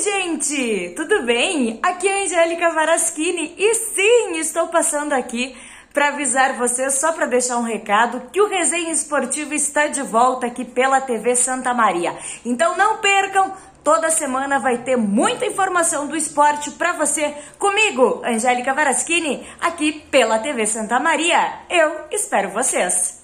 Oi, gente! Tudo bem? Aqui é a Angélica Varaschini e sim, estou passando aqui para avisar vocês, só para deixar um recado, que o Resenha Esportivo está de volta aqui pela TV Santa Maria. Então não percam, toda semana vai ter muita informação do esporte para você, comigo, Angélica Varaschini, aqui pela TV Santa Maria. Eu espero vocês!